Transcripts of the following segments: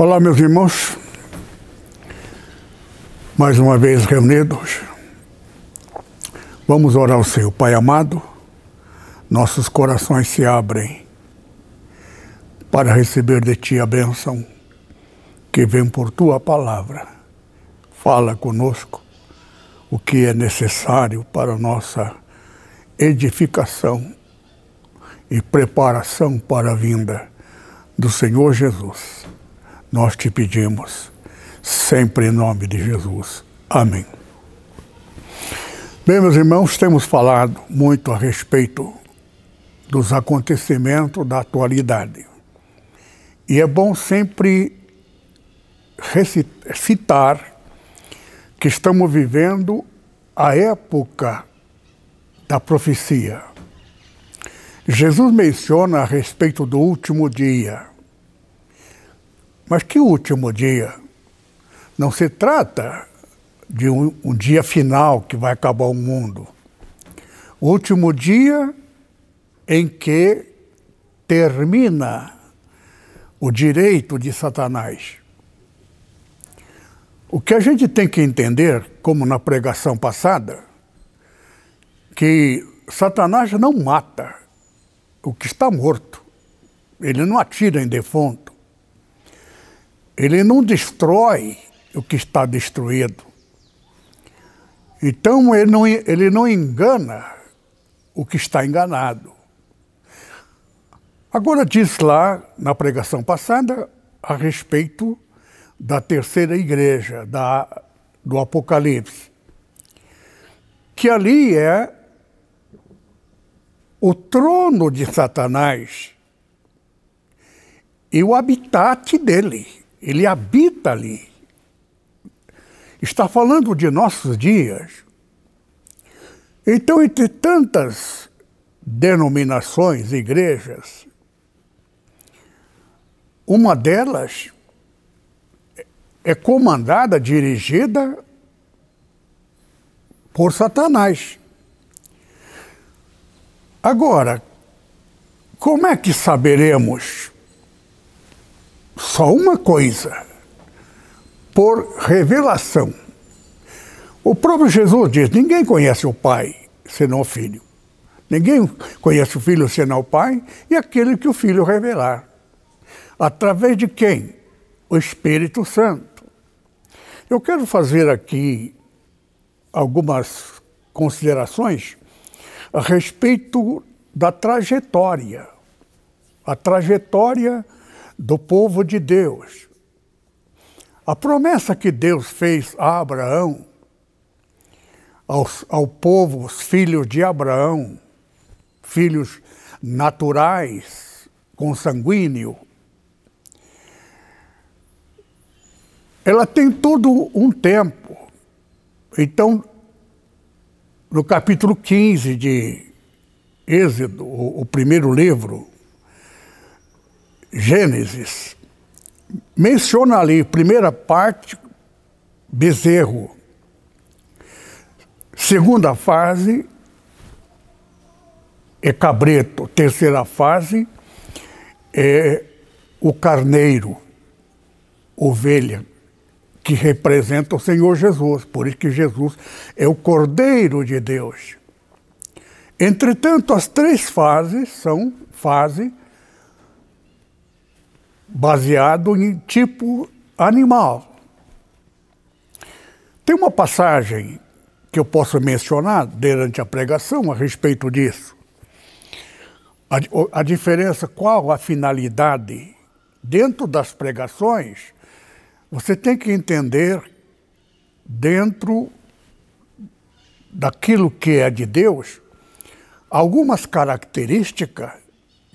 Olá, meus irmãos, mais uma vez reunidos, vamos orar ao Senhor. Pai amado, nossos corações se abrem para receber de Ti a bênção que vem por Tua palavra. Fala conosco o que é necessário para nossa edificação e preparação para a vinda do Senhor Jesus nós te pedimos, sempre em nome de Jesus. Amém. Bem, meus irmãos, temos falado muito a respeito dos acontecimentos da atualidade. E é bom sempre citar que estamos vivendo a época da profecia. Jesus menciona a respeito do último dia. Mas que último dia? Não se trata de um, um dia final que vai acabar o mundo. O último dia em que termina o direito de Satanás. O que a gente tem que entender, como na pregação passada, que Satanás não mata o que está morto. Ele não atira em defunto. Ele não destrói o que está destruído. Então ele não, ele não engana o que está enganado. Agora diz lá na pregação passada a respeito da terceira igreja, da, do Apocalipse, que ali é o trono de Satanás e o habitat dele ele habita ali. Está falando de nossos dias. Então, entre tantas denominações, igrejas, uma delas é comandada, dirigida por Satanás. Agora, como é que saberemos só uma coisa, por revelação. O próprio Jesus diz: ninguém conhece o Pai senão o Filho. Ninguém conhece o Filho senão o Pai e aquele que o Filho revelar. Através de quem? O Espírito Santo. Eu quero fazer aqui algumas considerações a respeito da trajetória. A trajetória do povo de Deus. A promessa que Deus fez a Abraão, aos, ao povo, os filhos de Abraão, filhos naturais, consanguíneo, ela tem todo um tempo. Então, no capítulo 15 de Êxodo, o, o primeiro livro, Gênesis, menciona ali, primeira parte, bezerro. Segunda fase é cabreto. Terceira fase é o carneiro, ovelha, que representa o Senhor Jesus. Por isso que Jesus é o Cordeiro de Deus. Entretanto, as três fases são fase baseado em tipo animal. Tem uma passagem que eu posso mencionar durante a pregação a respeito disso. A, a diferença, qual a finalidade? Dentro das pregações, você tem que entender dentro daquilo que é de Deus, algumas características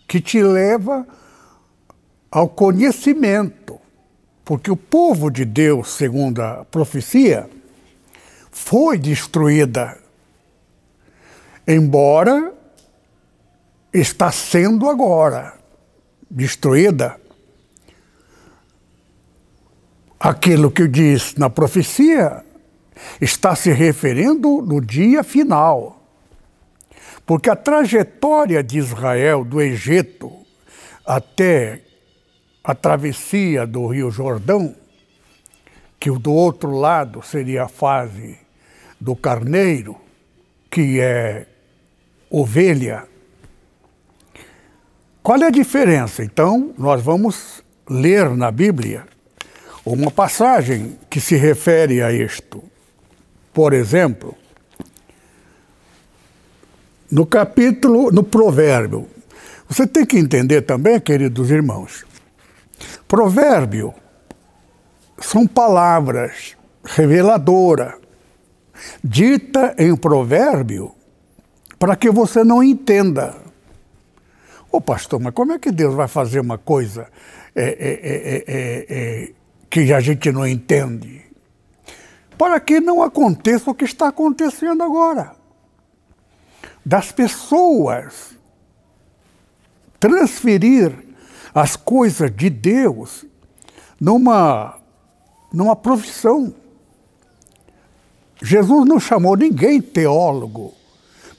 que te levam ao conhecimento, porque o povo de Deus, segundo a profecia, foi destruída, embora está sendo agora destruída. Aquilo que diz na profecia está se referindo no dia final. Porque a trajetória de Israel do Egito até a travessia do Rio Jordão, que do outro lado seria a fase do carneiro, que é ovelha. Qual é a diferença? Então, nós vamos ler na Bíblia uma passagem que se refere a isto. Por exemplo, no capítulo, no provérbio. Você tem que entender também, queridos irmãos, provérbio são palavras reveladora dita em provérbio para que você não entenda. Ô pastor, mas como é que Deus vai fazer uma coisa é, é, é, que a gente não entende? Para que não aconteça o que está acontecendo agora. Das pessoas transferir as coisas de Deus numa, numa profissão. Jesus não chamou ninguém teólogo,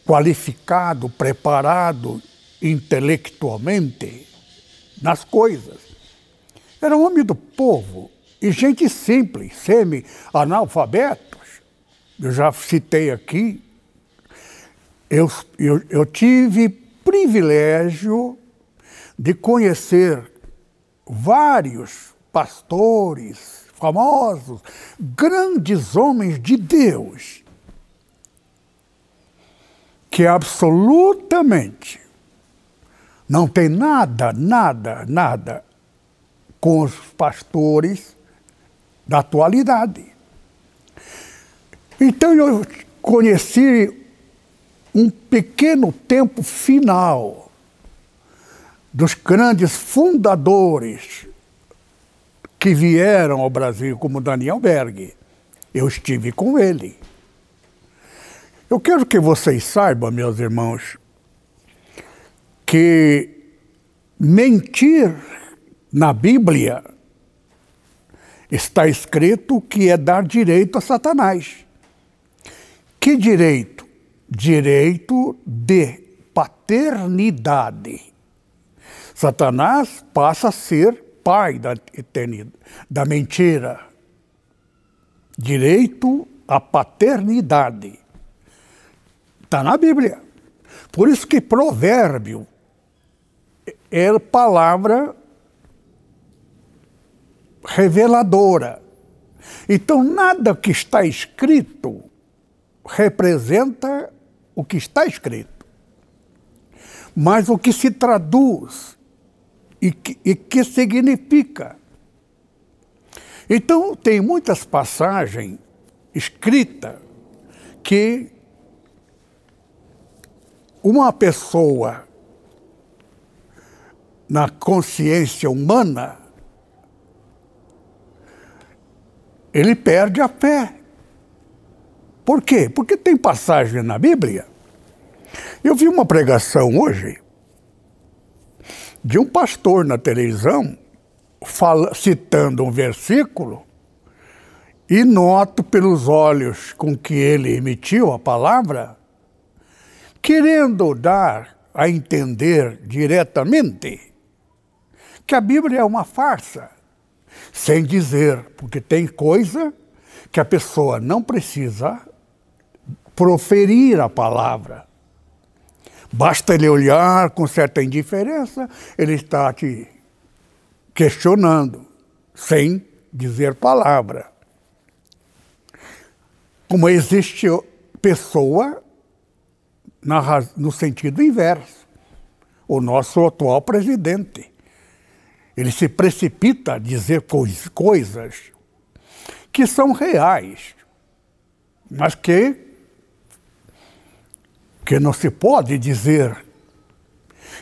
qualificado, preparado intelectualmente nas coisas. Era homem do povo e gente simples, semi-analfabetos. Eu já citei aqui. Eu, eu, eu tive privilégio de conhecer vários pastores, famosos, grandes homens de Deus, que absolutamente não tem nada, nada, nada com os pastores da atualidade. Então eu conheci um pequeno tempo final dos grandes fundadores que vieram ao Brasil, como Daniel Berg. Eu estive com ele. Eu quero que vocês saibam, meus irmãos, que mentir na Bíblia está escrito que é dar direito a Satanás. Que direito? Direito de paternidade. Satanás passa a ser pai da eternidade, da mentira. Direito à paternidade. Está na Bíblia. Por isso que provérbio é palavra reveladora. Então, nada que está escrito representa o que está escrito, mas o que se traduz e que, e que significa. Então, tem muitas passagens escritas que uma pessoa na consciência humana ele perde a fé. Por quê? Porque tem passagem na Bíblia. Eu vi uma pregação hoje de um pastor na televisão fala, citando um versículo e noto pelos olhos com que ele emitiu a palavra, querendo dar a entender diretamente que a Bíblia é uma farsa, sem dizer, porque tem coisa que a pessoa não precisa proferir a palavra. Basta ele olhar com certa indiferença, ele está te questionando, sem dizer palavra. Como existe pessoa no sentido inverso. O nosso atual presidente. Ele se precipita a dizer coisas que são reais, mas que que não se pode dizer,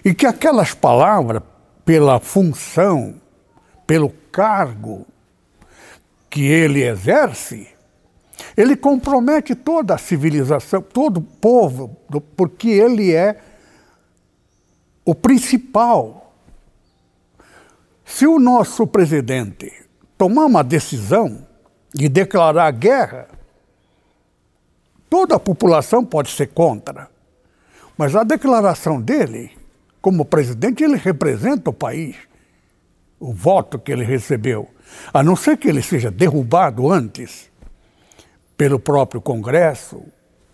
e que aquelas palavras, pela função, pelo cargo que ele exerce, ele compromete toda a civilização, todo o povo, porque ele é o principal. Se o nosso presidente tomar uma decisão de declarar guerra, toda a população pode ser contra. Mas a declaração dele, como presidente, ele representa o país. o voto que ele recebeu, a não ser que ele seja derrubado antes pelo próprio Congresso,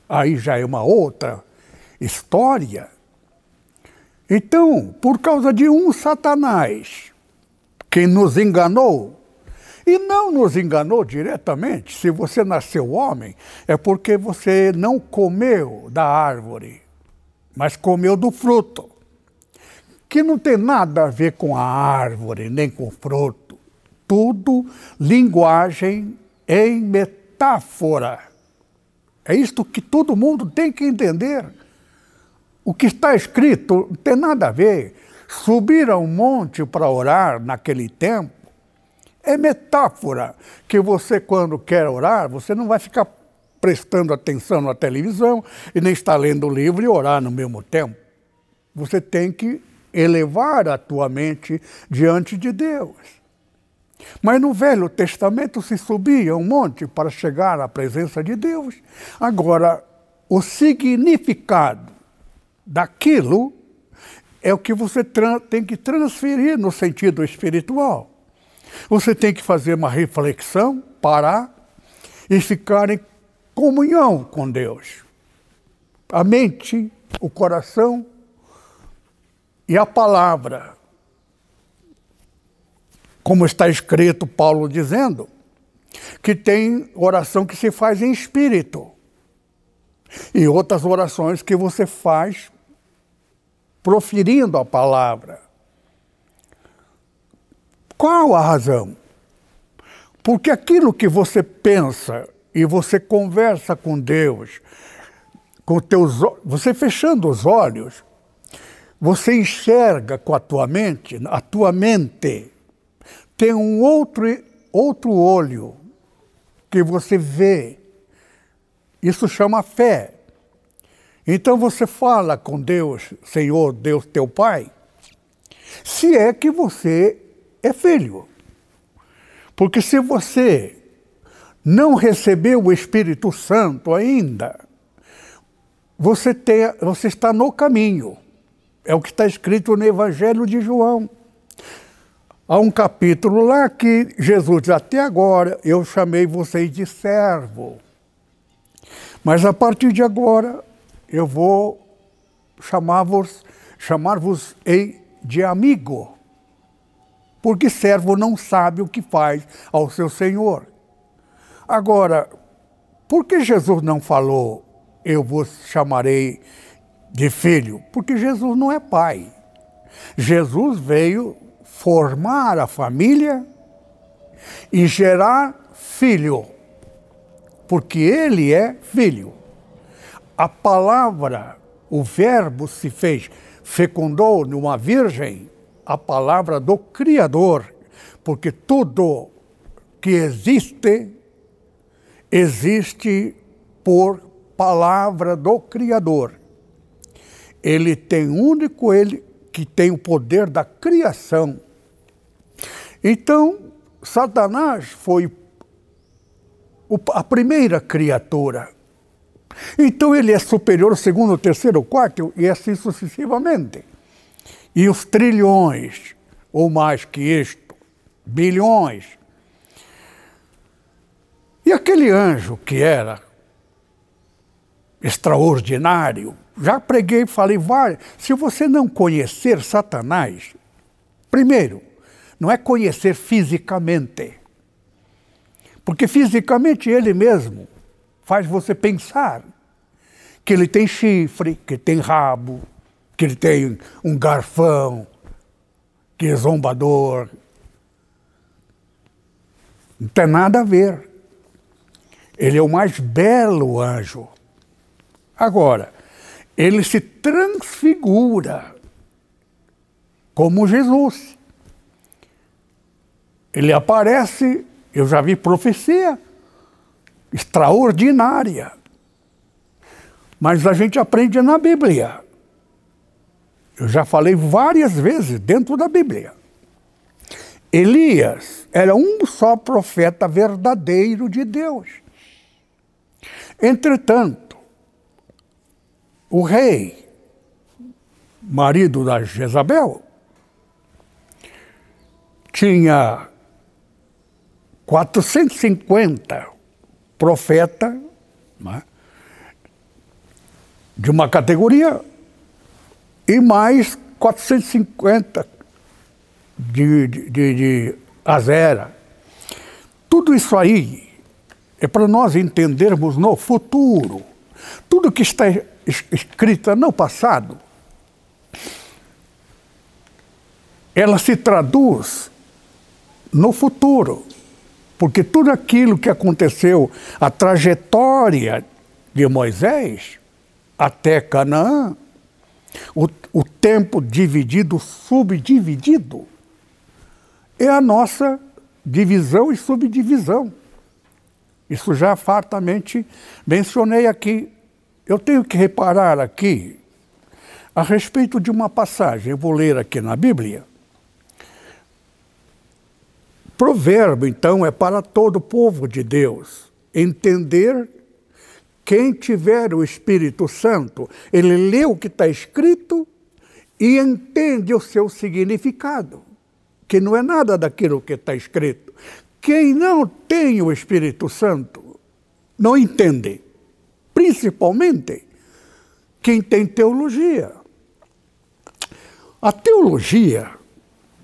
aí já é uma outra história. Então, por causa de um Satanás que nos enganou, e não nos enganou diretamente, se você nasceu homem, é porque você não comeu da árvore, mas comeu do fruto, que não tem nada a ver com a árvore, nem com o fruto. Tudo linguagem em metáfora. É isto que todo mundo tem que entender. O que está escrito não tem nada a ver. Subir a um monte para orar naquele tempo é metáfora que você, quando quer orar, você não vai ficar prestando atenção na televisão e nem está lendo o livro e orar no mesmo tempo. Você tem que elevar a tua mente diante de Deus. Mas no Velho Testamento se subia um monte para chegar à presença de Deus. Agora, o significado daquilo é o que você tem que transferir no sentido espiritual. Você tem que fazer uma reflexão, parar e ficar em comunhão com Deus. A mente, o coração e a palavra. Como está escrito Paulo dizendo, que tem oração que se faz em espírito e outras orações que você faz proferindo a palavra. Qual a razão? Porque aquilo que você pensa e você conversa com Deus, com teus, você fechando os olhos, você enxerga com a tua mente, a tua mente tem um outro, outro olho que você vê. Isso chama fé. Então você fala com Deus, Senhor, Deus teu Pai, se é que você é filho. Porque se você não recebeu o Espírito Santo ainda, você, tem, você está no caminho. É o que está escrito no Evangelho de João. Há um capítulo lá que Jesus diz: Até agora eu chamei vocês de servo. Mas a partir de agora eu vou chamar-vos chamar de amigo, porque servo não sabe o que faz ao seu senhor. Agora, por que Jesus não falou, eu vos chamarei de filho? Porque Jesus não é pai. Jesus veio formar a família e gerar filho, porque ele é filho a palavra, o verbo se fez, fecundou numa virgem a palavra do Criador, porque tudo que existe, existe por palavra do Criador. Ele tem único, ele que tem o poder da criação. Então, Satanás foi a primeira criatura. Então ele é superior segundo, terceiro, quarto e assim sucessivamente. E os trilhões, ou mais que isto, bilhões. E aquele anjo que era extraordinário, já preguei e falei várias. Se você não conhecer Satanás, primeiro, não é conhecer fisicamente. Porque fisicamente ele mesmo faz você pensar que ele tem chifre, que tem rabo, que ele tem um garfão, que é zombador. Não tem nada a ver. Ele é o mais belo anjo. Agora, ele se transfigura como Jesus. Ele aparece, eu já vi profecia, extraordinária. Mas a gente aprende na Bíblia. Eu já falei várias vezes dentro da Bíblia. Elias era um só profeta verdadeiro de Deus. Entretanto, o rei, marido da Jezabel, tinha 450 profetas né, de uma categoria e mais 450 de, de, de, de Azera. Tudo isso aí é para nós entendermos no futuro. Tudo que está escrito no passado, ela se traduz no futuro. Porque tudo aquilo que aconteceu, a trajetória de Moisés até Canaã, o, o tempo dividido, subdividido, é a nossa divisão e subdivisão. Isso já fartamente mencionei aqui. Eu tenho que reparar aqui a respeito de uma passagem, eu vou ler aqui na Bíblia. Provérbio, então, é para todo o povo de Deus entender quem tiver o Espírito Santo, ele lê o que está escrito e entende o seu significado, que não é nada daquilo que está escrito. Quem não tem o Espírito Santo não entende, principalmente quem tem teologia. A teologia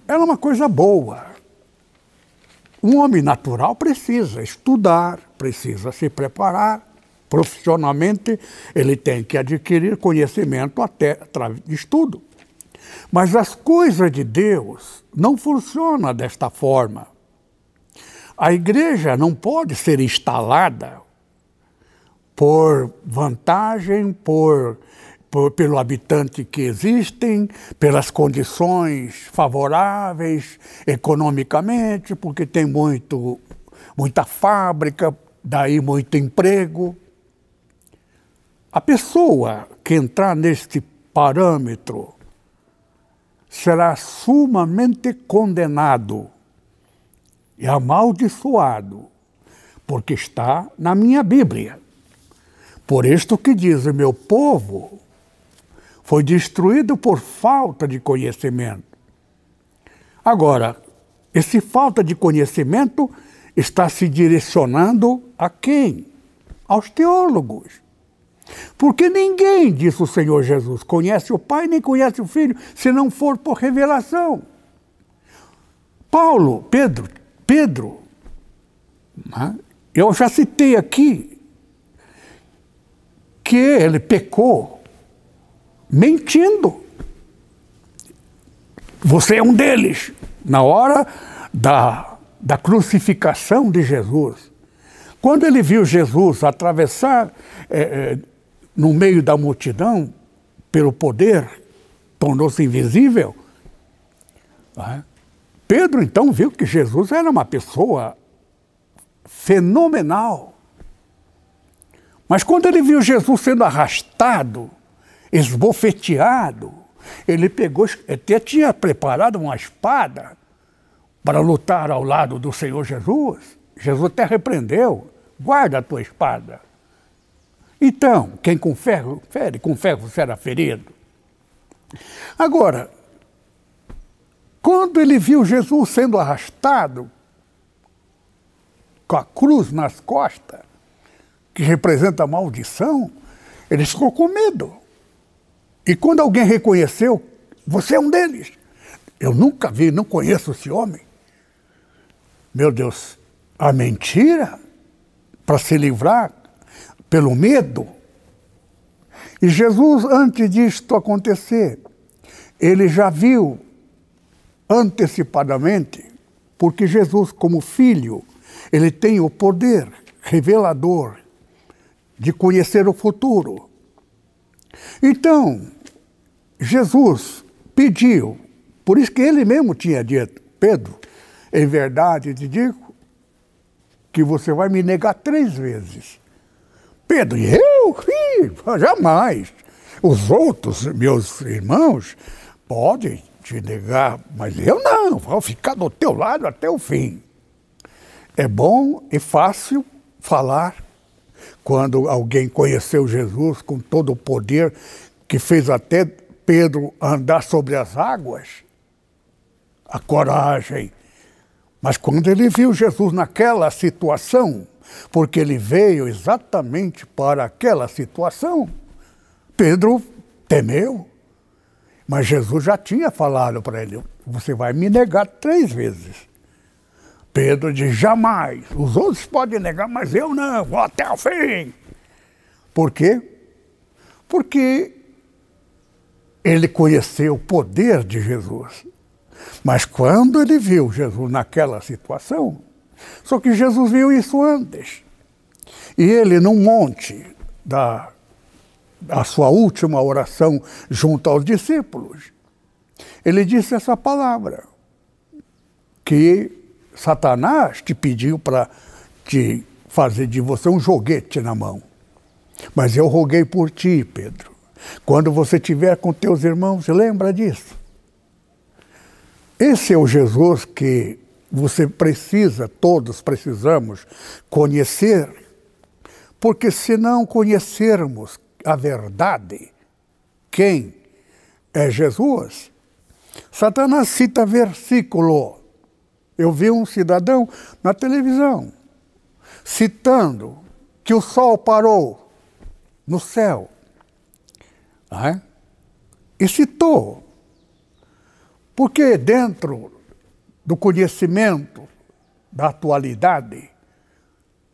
é uma coisa boa. Um homem natural precisa estudar, precisa se preparar. Profissionalmente, ele tem que adquirir conhecimento até através de estudo. Mas as coisas de Deus não funcionam desta forma. A igreja não pode ser instalada por vantagem, por, por, pelo habitante que existem, pelas condições favoráveis economicamente, porque tem muito, muita fábrica, daí muito emprego. A pessoa que entrar neste parâmetro será sumamente condenado e amaldiçoado, porque está na minha Bíblia. Por isto que diz: o meu povo foi destruído por falta de conhecimento. Agora, esse falta de conhecimento está se direcionando a quem? Aos teólogos. Porque ninguém, disse o Senhor Jesus, conhece o Pai nem conhece o Filho, se não for por revelação. Paulo, Pedro, Pedro, né? eu já citei aqui que ele pecou mentindo. Você é um deles. Na hora da, da crucificação de Jesus, quando ele viu Jesus atravessar é, é, no meio da multidão, pelo poder, tornou-se invisível. Né? Pedro então viu que Jesus era uma pessoa fenomenal. Mas quando ele viu Jesus sendo arrastado, esbofeteado, ele pegou, até tinha preparado uma espada para lutar ao lado do Senhor Jesus. Jesus até repreendeu: guarda a tua espada. Então, quem com ferro fere, com ferro será ferido. Agora, quando ele viu Jesus sendo arrastado com a cruz nas costas, que representa a maldição, ele ficou com medo. E quando alguém reconheceu, você é um deles. Eu nunca vi, não conheço esse homem. Meu Deus, a mentira para se livrar pelo medo. E Jesus, antes disto acontecer, ele já viu antecipadamente, porque Jesus, como filho, ele tem o poder revelador de conhecer o futuro. Então, Jesus pediu, por isso que ele mesmo tinha dito, Pedro, em verdade te digo que você vai me negar três vezes. Pedro, eu? Jamais. Os outros, meus irmãos, podem te negar, mas eu não, vou ficar do teu lado até o fim. É bom e fácil falar quando alguém conheceu Jesus com todo o poder que fez até Pedro andar sobre as águas, a coragem Mas quando ele viu Jesus naquela situação, porque ele veio exatamente para aquela situação, Pedro temeu. Mas Jesus já tinha falado para ele: Você vai me negar três vezes. Pedro diz: Jamais. Os outros podem negar, mas eu não, vou até o fim. Por quê? Porque ele conheceu o poder de Jesus. Mas quando ele viu Jesus naquela situação, só que Jesus viu isso antes. E ele, num monte da a sua última oração junto aos discípulos, ele disse essa palavra que Satanás te pediu para te fazer de você um joguete na mão. Mas eu roguei por ti, Pedro. Quando você estiver com teus irmãos, lembra disso. Esse é o Jesus que você precisa, todos precisamos conhecer, porque se não conhecermos a verdade, quem é Jesus, Satanás cita versículo. Eu vi um cidadão na televisão citando que o sol parou no céu. É? E citou porque dentro do conhecimento da atualidade,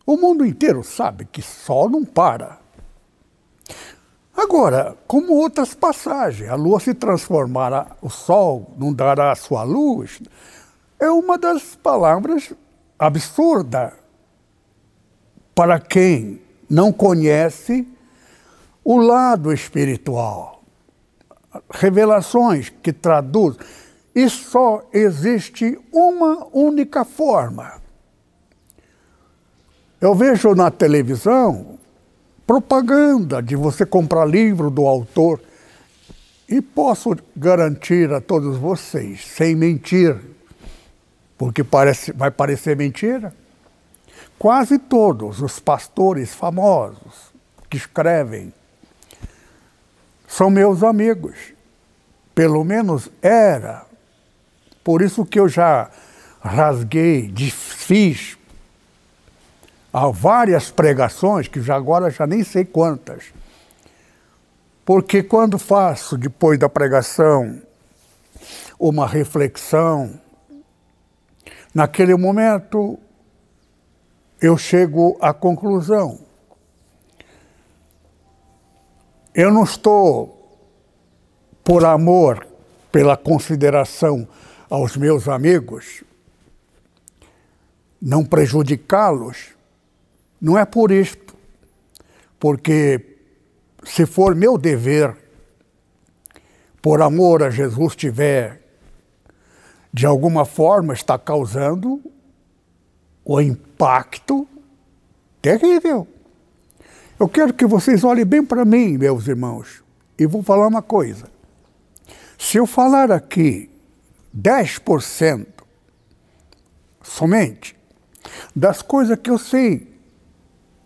o mundo inteiro sabe que sol não para. Agora, como outras passagens, a lua se transformará, o sol não dará a sua luz, é uma das palavras absurda para quem não conhece o lado espiritual. Revelações que traduzem e só existe uma única forma. Eu vejo na televisão propaganda de você comprar livro do autor e posso garantir a todos vocês, sem mentir, porque parece, vai parecer mentira, quase todos os pastores famosos que escrevem são meus amigos. Pelo menos era por isso que eu já rasguei, desfiz há várias pregações, que já agora já nem sei quantas. Porque quando faço, depois da pregação, uma reflexão, naquele momento eu chego à conclusão. Eu não estou, por amor, pela consideração aos meus amigos, não prejudicá-los, não é por isto, porque se for meu dever, por amor a Jesus tiver, de alguma forma está causando o impacto terrível. Eu quero que vocês olhem bem para mim, meus irmãos, e vou falar uma coisa. Se eu falar aqui 10% somente das coisas que eu sei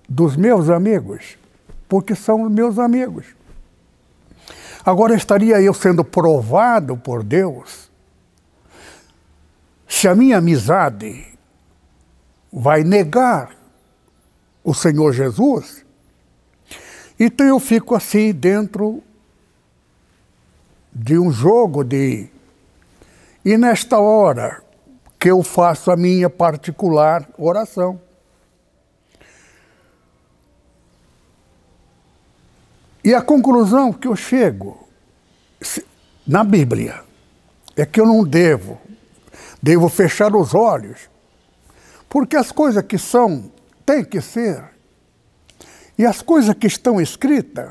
dos meus amigos, porque são meus amigos. Agora estaria eu sendo provado por Deus se a minha amizade vai negar o Senhor Jesus? Então eu fico assim dentro de um jogo de e nesta hora que eu faço a minha particular oração. E a conclusão que eu chego na Bíblia é que eu não devo, devo fechar os olhos, porque as coisas que são têm que ser, e as coisas que estão escritas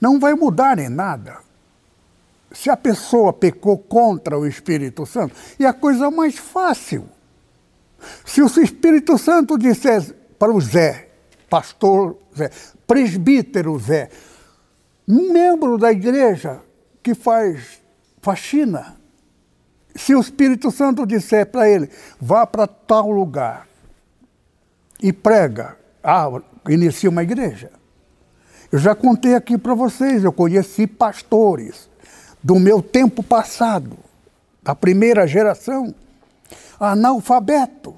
não vai mudar em nada se a pessoa pecou contra o Espírito Santo, é a coisa mais fácil. Se o Espírito Santo disser para o Zé, pastor Zé, presbítero Zé, membro da igreja que faz faxina, se o Espírito Santo disser para ele, vá para tal lugar e prega, ah, inicia uma igreja. Eu já contei aqui para vocês, eu conheci pastores do meu tempo passado, da primeira geração, analfabeto,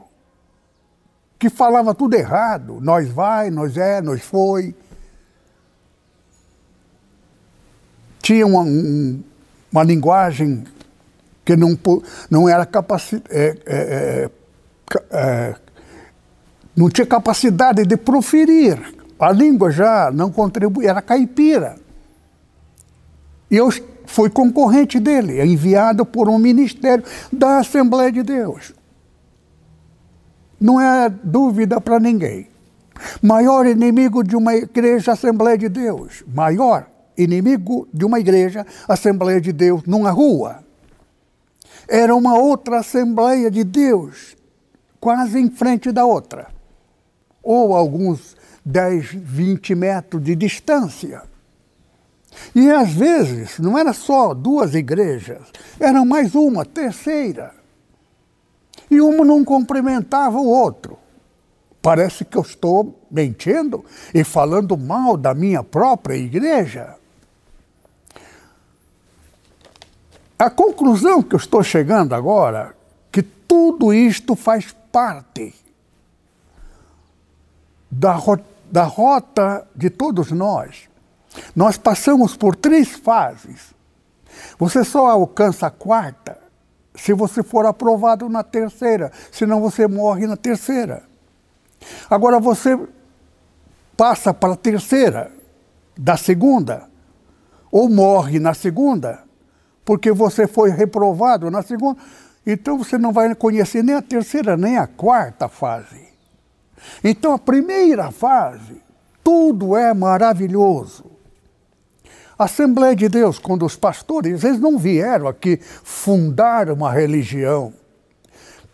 que falava tudo errado. Nós vai, nós é, nós foi. Tinha uma, uma linguagem que não, não era capacidade. É, é, é, é, não tinha capacidade de proferir. A língua já não contribuía, era caipira. E eu fui concorrente dele, enviado por um ministério da Assembleia de Deus. Não é dúvida para ninguém. Maior inimigo de uma igreja, Assembleia de Deus. Maior inimigo de uma igreja, Assembleia de Deus, numa rua. Era uma outra Assembleia de Deus, quase em frente da outra. Ou alguns 10, 20 metros de distância. E às vezes não era só duas igrejas, era mais uma, terceira. E uma não cumprimentava o outro. Parece que eu estou mentindo e falando mal da minha própria igreja. A conclusão que eu estou chegando agora, que tudo isto faz parte da, da rota de todos nós. Nós passamos por três fases. Você só alcança a quarta se você for aprovado na terceira, senão você morre na terceira. Agora você passa para a terceira da segunda, ou morre na segunda, porque você foi reprovado na segunda, então você não vai conhecer nem a terceira nem a quarta fase. Então a primeira fase, tudo é maravilhoso. Assembleia de Deus, quando os pastores, eles não vieram aqui fundar uma religião.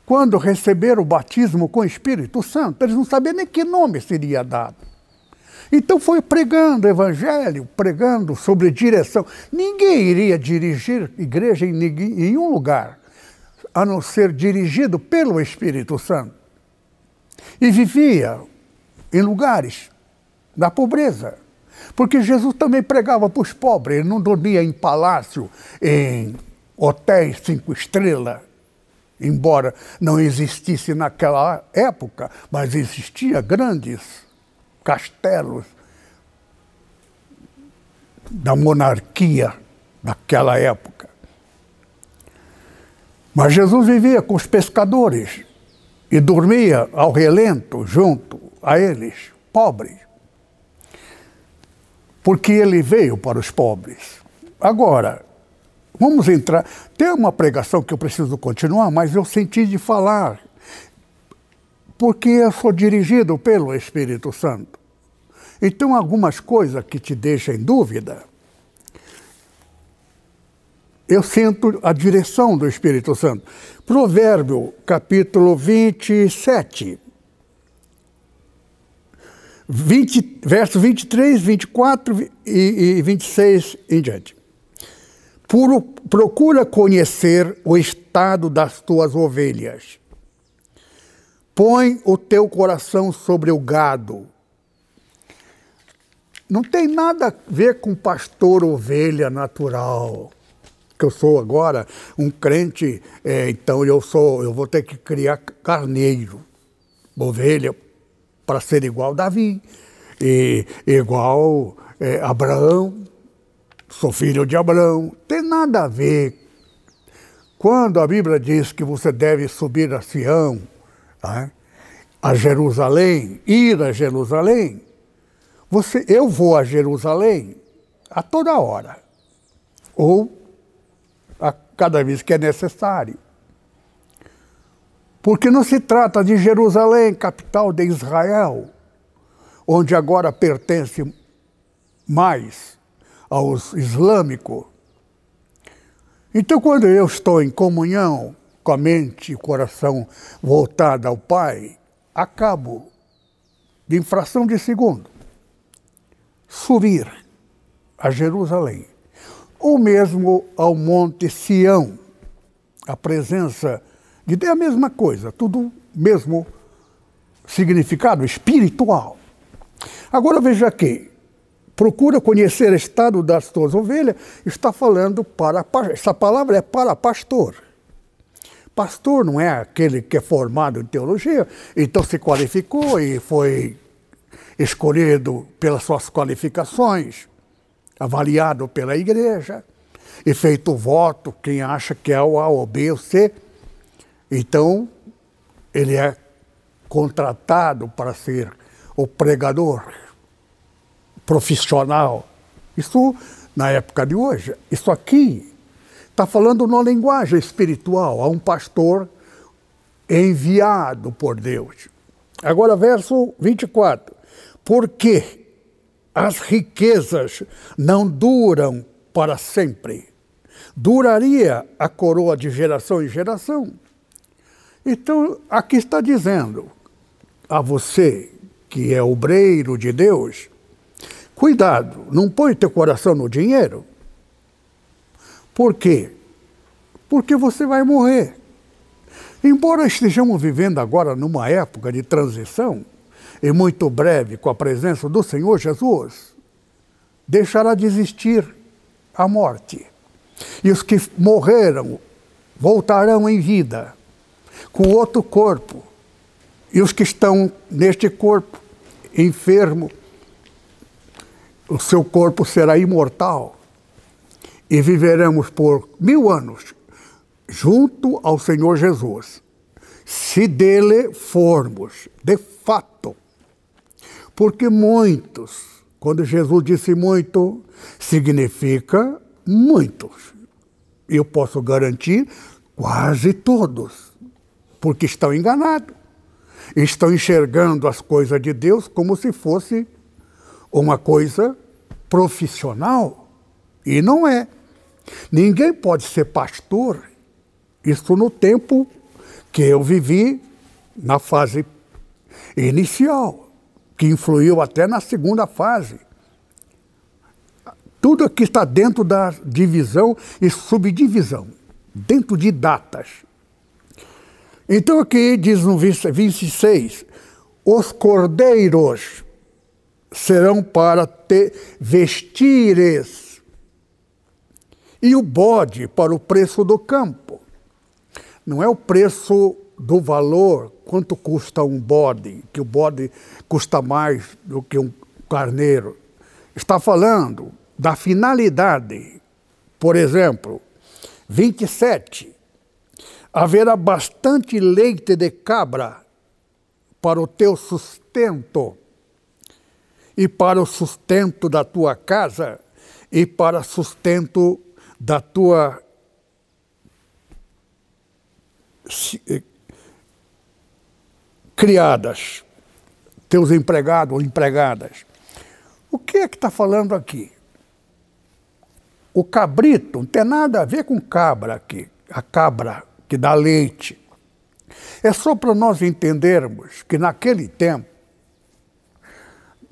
Quando receberam o batismo com o Espírito Santo, eles não sabiam nem que nome seria dado. Então foi pregando evangelho, pregando sobre direção. Ninguém iria dirigir igreja em nenhum lugar, a não ser dirigido pelo Espírito Santo. E vivia em lugares da pobreza. Porque Jesus também pregava para os pobres, ele não dormia em palácio, em hotéis cinco estrelas, embora não existisse naquela época, mas existia grandes castelos da monarquia daquela época. Mas Jesus vivia com os pescadores e dormia ao relento junto a eles, pobres porque ele veio para os pobres. Agora, vamos entrar. Tem uma pregação que eu preciso continuar, mas eu senti de falar, porque eu sou dirigido pelo Espírito Santo. Então, algumas coisas que te deixam em dúvida, eu sinto a direção do Espírito Santo. Provérbio, capítulo 27. 20, verso 23, 24 e, e 26 em diante. Puro, procura conhecer o estado das tuas ovelhas. Põe o teu coração sobre o gado. Não tem nada a ver com pastor ovelha natural. Que eu sou agora um crente, é, então eu sou, eu vou ter que criar carneiro, ovelha para ser igual Davi, e igual é, Abraão, sou filho de Abraão. Tem nada a ver. Quando a Bíblia diz que você deve subir a Sião, tá? a Jerusalém, ir a Jerusalém, você, eu vou a Jerusalém a toda hora, ou a cada vez que é necessário. Porque não se trata de Jerusalém, capital de Israel, onde agora pertence mais aos islâmicos. Então, quando eu estou em comunhão com a mente e coração voltada ao Pai, acabo, de infração de segundo, subir a Jerusalém, ou mesmo ao Monte Sião, a presença de é a mesma coisa, tudo mesmo significado espiritual. Agora veja aqui, procura conhecer o estado das tuas ovelhas, está falando para essa palavra é para pastor. Pastor não é aquele que é formado em teologia, então se qualificou e foi escolhido pelas suas qualificações, avaliado pela igreja e feito voto, quem acha que é o A, o B, o C. Então, ele é contratado para ser o pregador profissional. Isso na época de hoje. Isso aqui está falando na linguagem espiritual, a um pastor enviado por Deus. Agora, verso 24. Porque as riquezas não duram para sempre. Duraria a coroa de geração em geração. Então, aqui está dizendo a você, que é obreiro de Deus, cuidado, não põe teu coração no dinheiro. Por quê? Porque você vai morrer. Embora estejamos vivendo agora numa época de transição, e muito breve com a presença do Senhor Jesus, deixará de existir a morte. E os que morreram voltarão em vida, com outro corpo. E os que estão neste corpo enfermo, o seu corpo será imortal. E viveremos por mil anos junto ao Senhor Jesus, se dele formos, de fato. Porque muitos, quando Jesus disse muito, significa muitos. Eu posso garantir quase todos, porque estão enganados. Estão enxergando as coisas de Deus como se fosse uma coisa profissional. E não é. Ninguém pode ser pastor, isso no tempo que eu vivi na fase inicial, que influiu até na segunda fase. Tudo aqui está dentro da divisão e subdivisão, dentro de datas. Então aqui diz no 26, os cordeiros serão para te vestires, e o bode para o preço do campo. Não é o preço do valor, quanto custa um bode, que o bode custa mais do que um carneiro. Está falando da finalidade. Por exemplo, 27. Haverá bastante leite de cabra para o teu sustento, e para o sustento da tua casa, e para sustento da tua eh, criadas, teus empregados ou empregadas. O que é que está falando aqui? O cabrito não tem nada a ver com cabra aqui, a cabra que dá leite. É só para nós entendermos que naquele tempo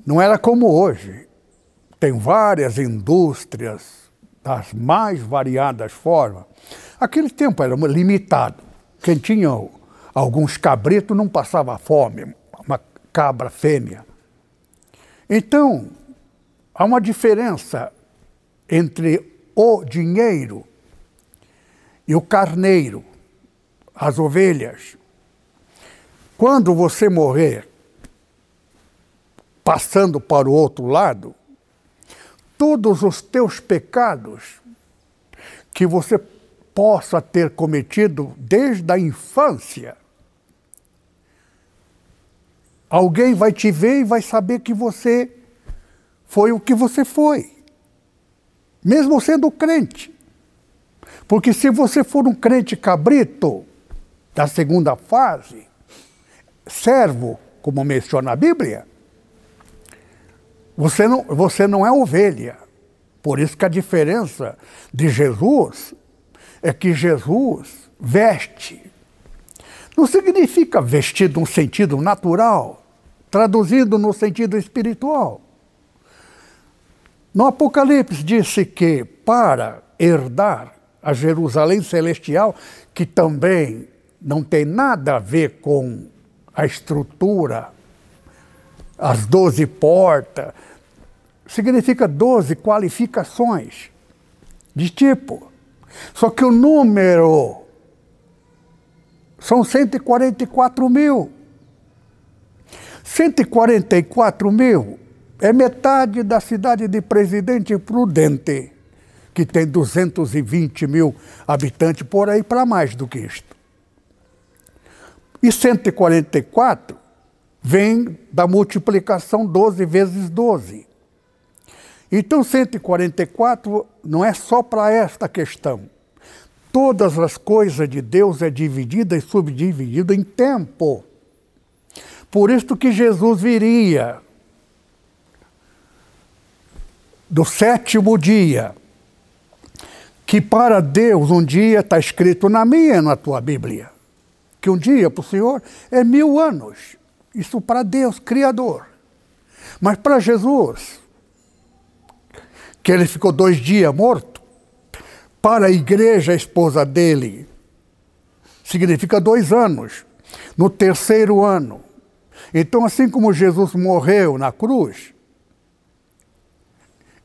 não era como hoje. Tem várias indústrias das mais variadas formas. Aquele tempo era limitado. Quem tinha alguns cabritos não passava fome, uma cabra fêmea. Então, há uma diferença entre o dinheiro e o carneiro, as ovelhas. Quando você morrer, passando para o outro lado, todos os teus pecados que você possa ter cometido desde a infância, alguém vai te ver e vai saber que você foi o que você foi mesmo sendo crente. Porque se você for um crente cabrito da segunda fase, servo, como menciona a Bíblia, você não, você não é ovelha. Por isso que a diferença de Jesus é que Jesus veste. Não significa vestir num sentido natural, traduzindo no sentido espiritual. No Apocalipse disse que para herdar a Jerusalém celestial, que também não tem nada a ver com a estrutura, as doze portas, significa doze qualificações de tipo. Só que o número São 144 mil. 144 mil é metade da cidade de Presidente Prudente, que tem 220 mil habitantes, por aí para mais do que isto. E 144 vem da multiplicação 12 vezes 12. Então, 144 não é só para esta questão. Todas as coisas de Deus é dividida e subdividida em tempo. Por isso que Jesus viria do sétimo dia, que para Deus um dia está escrito na minha na tua Bíblia, que um dia para o Senhor é mil anos. Isso para Deus, Criador. Mas para Jesus, que ele ficou dois dias morto, para a igreja, a esposa dele, significa dois anos. No terceiro ano, então, assim como Jesus morreu na cruz,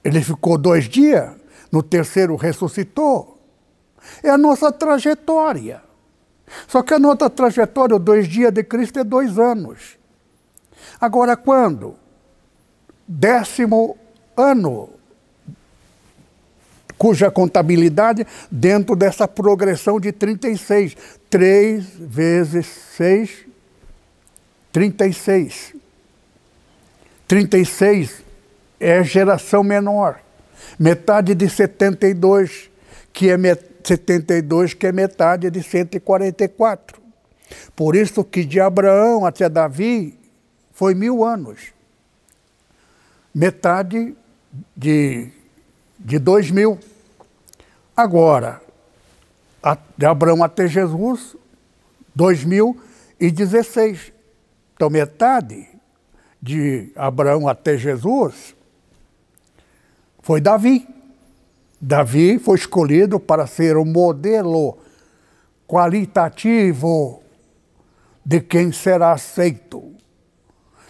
ele ficou dois dias, no terceiro ressuscitou. É a nossa trajetória. Só que a nossa trajetória, dois dias de Cristo, é dois anos. Agora, quando? Décimo ano, cuja contabilidade, dentro dessa progressão de 36, 3 vezes 6, 36. 36 é geração menor. Metade de 72, que é 72, que é metade de 144. Por isso que de Abraão até Davi foi mil anos. Metade de, de dois mil. Agora, de Abraão até Jesus, 2016. Então, metade de Abraão até Jesus foi Davi. Davi foi escolhido para ser o modelo qualitativo de quem será aceito.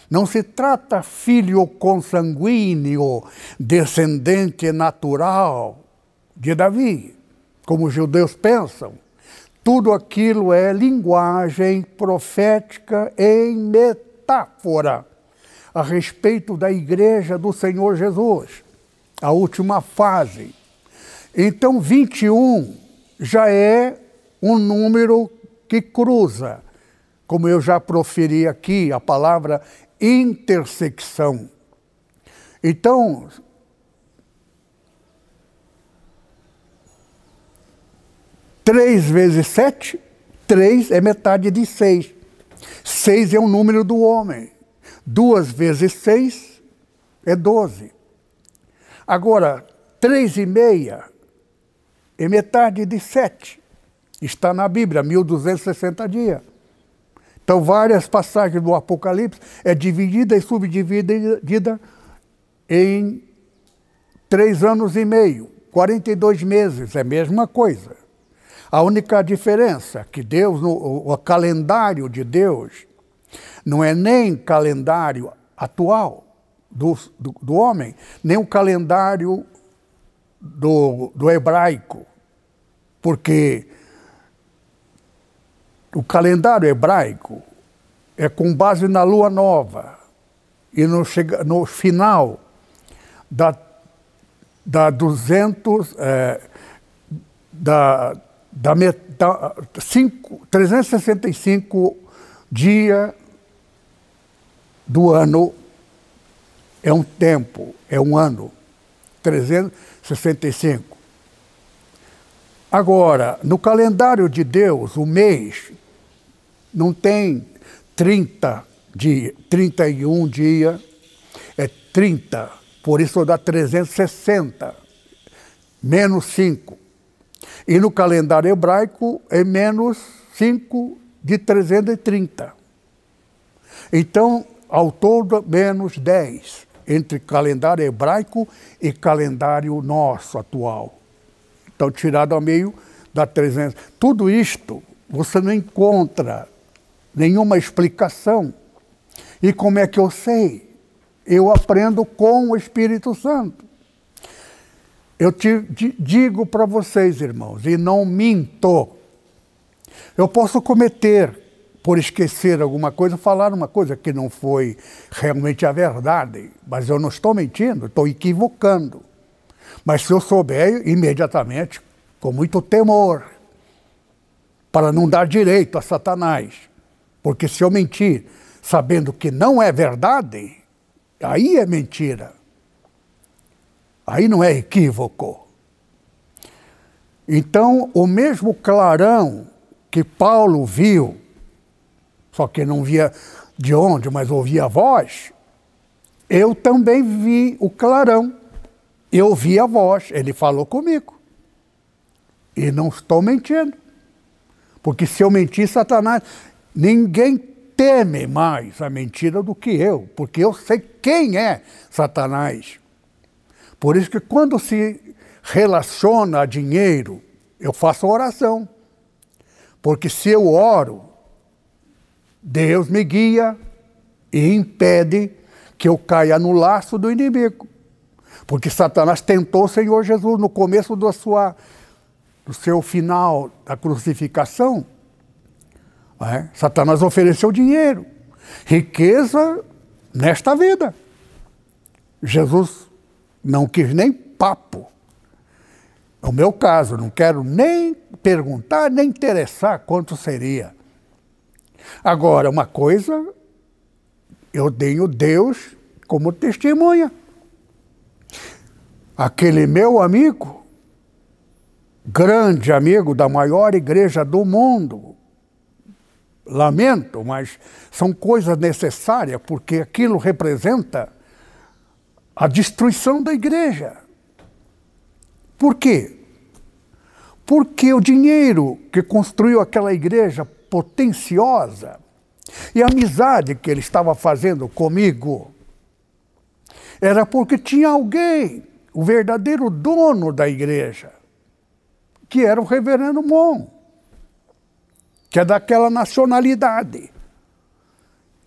Não se trata filho consanguíneo, descendente natural de Davi, como os judeus pensam tudo aquilo é linguagem profética em metáfora a respeito da igreja do Senhor Jesus, a última fase. Então, 21 já é um número que cruza, como eu já proferi aqui, a palavra intersecção. Então, 3 vezes 7, 3 é metade de 6. 6 é o número do homem. 2 vezes 6 é 12. Agora, 3 e meia é metade de 7. Está na Bíblia, 1260 dias. Então, várias passagens do Apocalipse é dividida e subdividida em três anos e meio, 42 meses, é a mesma coisa. A única diferença que Deus, o, o calendário de Deus, não é nem calendário atual do, do, do homem, nem o calendário do, do hebraico, porque o calendário hebraico é com base na lua nova e no, chega, no final da, da 200, é, da da, da cinco, 365 dias do ano é um tempo, é um ano. 365. Agora, no calendário de Deus, o mês não tem 30 dias, 31 dias, é 30, por isso dá 360, menos 5. E no calendário hebraico é menos 5 de 330. Então, ao todo, menos 10 entre calendário hebraico e calendário nosso atual. Então, tirado ao meio da 300. Tudo isto você não encontra nenhuma explicação. E como é que eu sei? Eu aprendo com o Espírito Santo. Eu te digo para vocês, irmãos, e não minto, Eu posso cometer, por esquecer alguma coisa, falar uma coisa que não foi realmente a verdade, mas eu não estou mentindo, estou equivocando. Mas se eu souber, imediatamente, com muito temor, para não dar direito a Satanás, porque se eu mentir sabendo que não é verdade, aí é mentira. Aí não é equívoco. Então, o mesmo clarão que Paulo viu, só que não via de onde, mas ouvia a voz, eu também vi o clarão. Eu vi a voz, ele falou comigo. E não estou mentindo. Porque se eu mentir, Satanás, ninguém teme mais a mentira do que eu, porque eu sei quem é Satanás. Por isso que quando se relaciona a dinheiro, eu faço oração. Porque se eu oro, Deus me guia e impede que eu caia no laço do inimigo. Porque Satanás tentou o Senhor Jesus no começo sua, do seu final da crucificação. É? Satanás ofereceu dinheiro, riqueza nesta vida. Jesus não quis nem papo. É o meu caso, não quero nem perguntar, nem interessar quanto seria. Agora, uma coisa, eu tenho Deus como testemunha. Aquele meu amigo, grande amigo da maior igreja do mundo, lamento, mas são coisas necessárias, porque aquilo representa a destruição da igreja. Por quê? Porque o dinheiro que construiu aquela igreja potenciosa e a amizade que ele estava fazendo comigo era porque tinha alguém, o verdadeiro dono da igreja, que era o reverendo Mon que é daquela nacionalidade.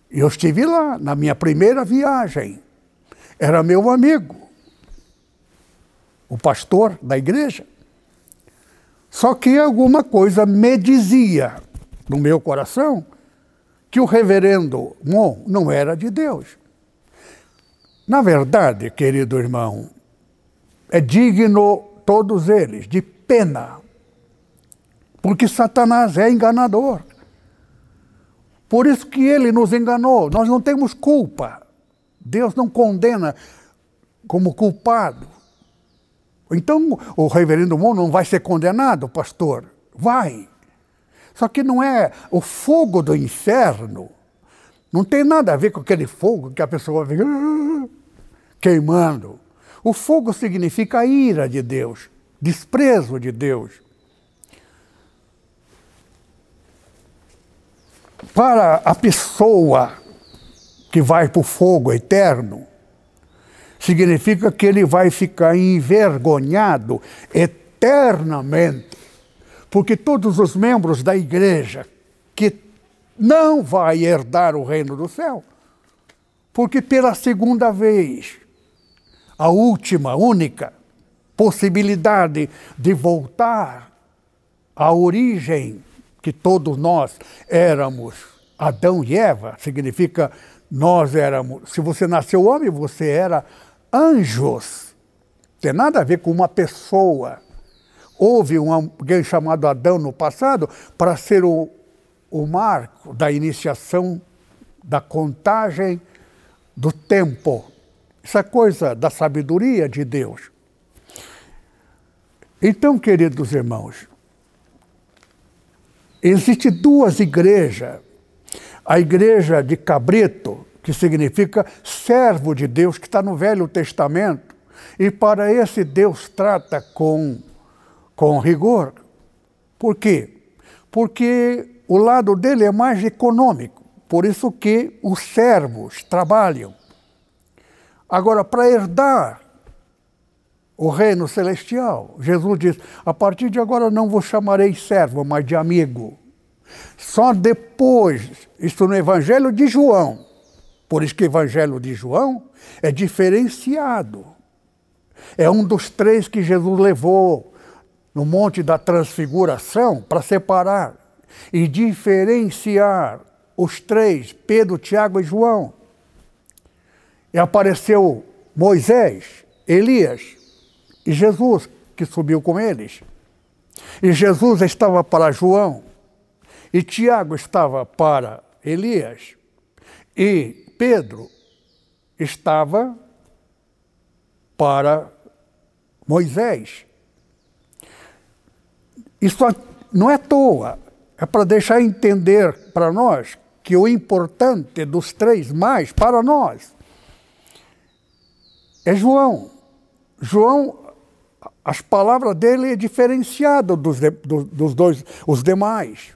Eu estive lá na minha primeira viagem. Era meu amigo, o pastor da igreja. Só que alguma coisa me dizia no meu coração que o reverendo Mon não era de Deus. Na verdade, querido irmão, é digno todos eles de pena porque Satanás é enganador. Por isso que ele nos enganou. Nós não temos culpa. Deus não condena como culpado. Então, o reverendo Mon não vai ser condenado, pastor? Vai. Só que não é o fogo do inferno. Não tem nada a ver com aquele fogo que a pessoa fica queimando. O fogo significa a ira de Deus, desprezo de Deus. para a pessoa que vai para o fogo eterno, significa que ele vai ficar envergonhado eternamente, porque todos os membros da igreja que não vai herdar o reino do céu, porque pela segunda vez, a última, única possibilidade de voltar à origem que todos nós éramos Adão e Eva, significa nós éramos. Se você nasceu homem, você era anjos. Tem nada a ver com uma pessoa. Houve um, alguém chamado Adão no passado para ser o, o marco da iniciação da contagem do tempo. Isso é coisa da sabedoria de Deus. Então, queridos irmãos, Existem duas igrejas. A igreja de Cabrito, que significa servo de Deus, que está no Velho Testamento, e para esse Deus trata com, com rigor. Por quê? Porque o lado dele é mais econômico, por isso que os servos trabalham. Agora, para herdar o reino celestial. Jesus diz: a partir de agora não vos chamarei servo, mas de amigo. Só depois, isso no Evangelho de João. Por isso que o Evangelho de João é diferenciado. É um dos três que Jesus levou no Monte da Transfiguração para separar. e diferenciar os três, Pedro, Tiago e João. E apareceu Moisés, Elias e Jesus, que subiu com eles. E Jesus estava para João, e Tiago estava para Elias, e Pedro estava para Moisés. Isso não é à toa, é para deixar entender para nós que o importante dos três mais para nós é João. João, as palavras dele é diferenciado dos, de, dos dois, os demais.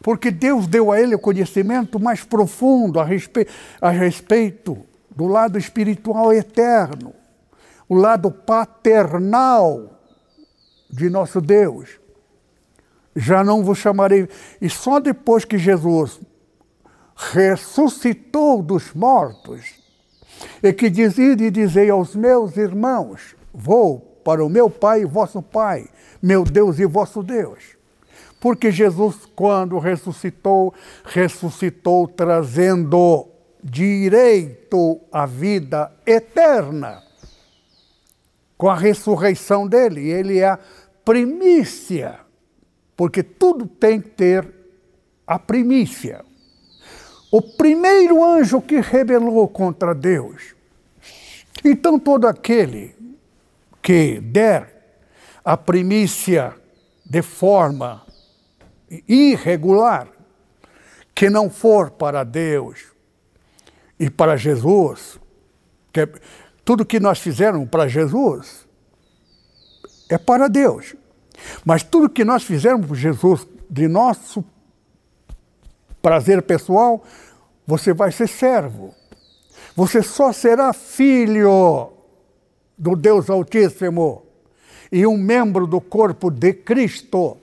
Porque Deus deu a ele o conhecimento mais profundo a respeito, a respeito do lado espiritual eterno, o lado paternal de nosso Deus. Já não vos chamarei. E só depois que Jesus ressuscitou dos mortos, e que dizia e dizei aos meus irmãos: Vou para o meu Pai e vosso Pai, meu Deus e vosso Deus. Porque Jesus, quando ressuscitou, ressuscitou trazendo direito à vida eterna. Com a ressurreição dele, ele é a primícia, porque tudo tem que ter a primícia. O primeiro anjo que rebelou contra Deus. Então, todo aquele que der a primícia de forma irregular, que não for para Deus e para Jesus, que é, tudo que nós fizermos para Jesus é para Deus. Mas tudo que nós fizermos por Jesus de nosso prazer pessoal, você vai ser servo. Você só será filho do Deus Altíssimo e um membro do corpo de Cristo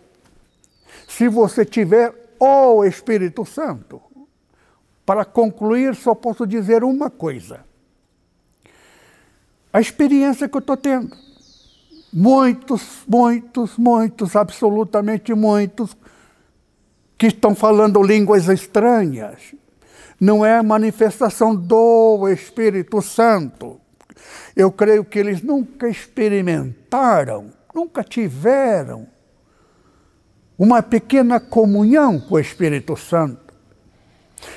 se você tiver o Espírito Santo. Para concluir, só posso dizer uma coisa. A experiência que eu estou tendo. Muitos, muitos, muitos, absolutamente muitos, que estão falando línguas estranhas. Não é manifestação do Espírito Santo. Eu creio que eles nunca experimentaram, nunca tiveram uma pequena comunhão com o Espírito Santo.